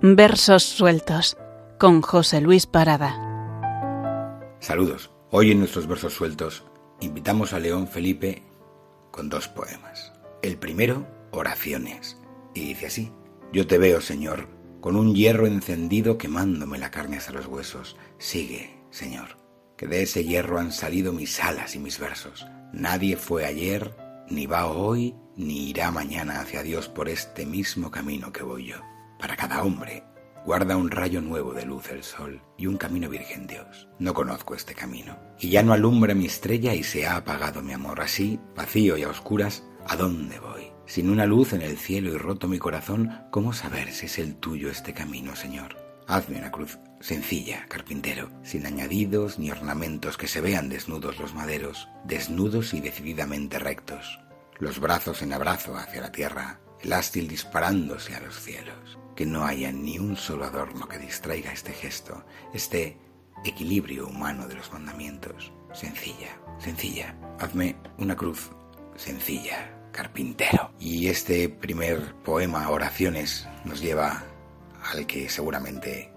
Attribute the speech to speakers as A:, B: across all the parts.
A: Versos sueltos con José Luis Parada.
B: Saludos. Hoy en nuestros versos sueltos invitamos a León Felipe con dos poemas. El primero, Oraciones, y dice así, Yo te veo, Señor, con un hierro encendido quemándome la carne hasta los huesos. Sigue, Señor, que de ese hierro han salido mis alas y mis versos. Nadie fue ayer, ni va hoy, ni irá mañana hacia Dios por este mismo camino que voy yo. Para cada hombre guarda un rayo nuevo de luz el sol y un camino virgen Dios. No conozco este camino, y ya no alumbra mi estrella y se ha apagado mi amor. Así, vacío y a oscuras, ¿a dónde voy? Sin una luz en el cielo y roto mi corazón, ¿cómo saber si es el tuyo este camino, Señor? Hazme una cruz sencilla, carpintero, sin añadidos ni ornamentos que se vean desnudos los maderos, desnudos y decididamente rectos, los brazos en abrazo hacia la tierra, el ástil disparándose a los cielos, que no haya ni un solo adorno que distraiga este gesto, este equilibrio humano de los mandamientos. Sencilla, sencilla. Hazme una cruz sencilla, carpintero. Y este primer poema, Oraciones, nos lleva al que seguramente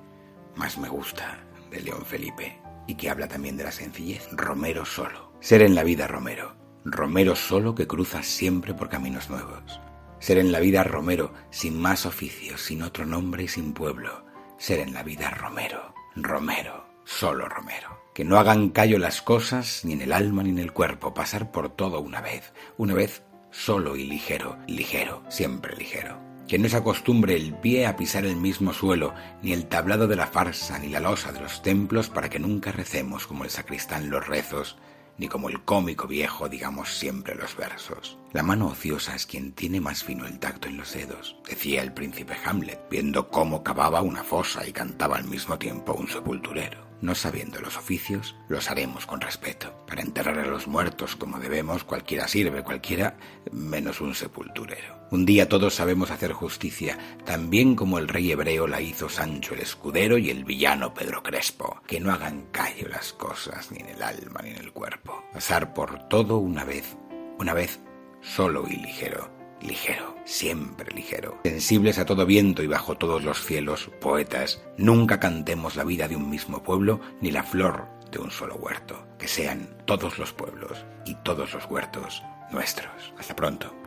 B: más me gusta de León Felipe y que habla también de la sencillez, Romero solo. Ser en la vida Romero, Romero solo que cruza siempre por caminos nuevos. Ser en la vida Romero, sin más oficios, sin otro nombre y sin pueblo. Ser en la vida Romero, Romero, solo Romero. Que no hagan callo las cosas, ni en el alma ni en el cuerpo, pasar por todo una vez, una vez solo y ligero, ligero, siempre ligero que no se acostumbre el pie a pisar el mismo suelo, ni el tablado de la farsa, ni la losa de los templos, para que nunca recemos como el sacristán los rezos, ni como el cómico viejo digamos siempre los versos. La mano ociosa es quien tiene más fino el tacto en los dedos, decía el príncipe Hamlet, viendo cómo cavaba una fosa y cantaba al mismo tiempo un sepulturero. No sabiendo los oficios, los haremos con respeto. Para enterrar a los muertos como debemos, cualquiera sirve, cualquiera, menos un sepulturero. Un día todos sabemos hacer justicia, tan bien como el rey hebreo la hizo Sancho el escudero y el villano Pedro Crespo. Que no hagan callo las cosas, ni en el alma ni en el cuerpo. Pasar por todo una vez, una vez solo y ligero ligero, siempre ligero. Sensibles a todo viento y bajo todos los cielos, poetas, nunca cantemos la vida de un mismo pueblo ni la flor de un solo huerto. Que sean todos los pueblos y todos los huertos nuestros. Hasta pronto.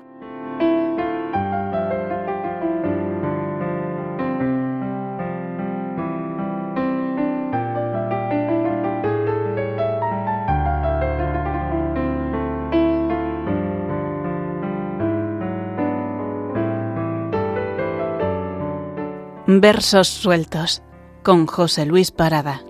A: Versos sueltos con José Luis Parada.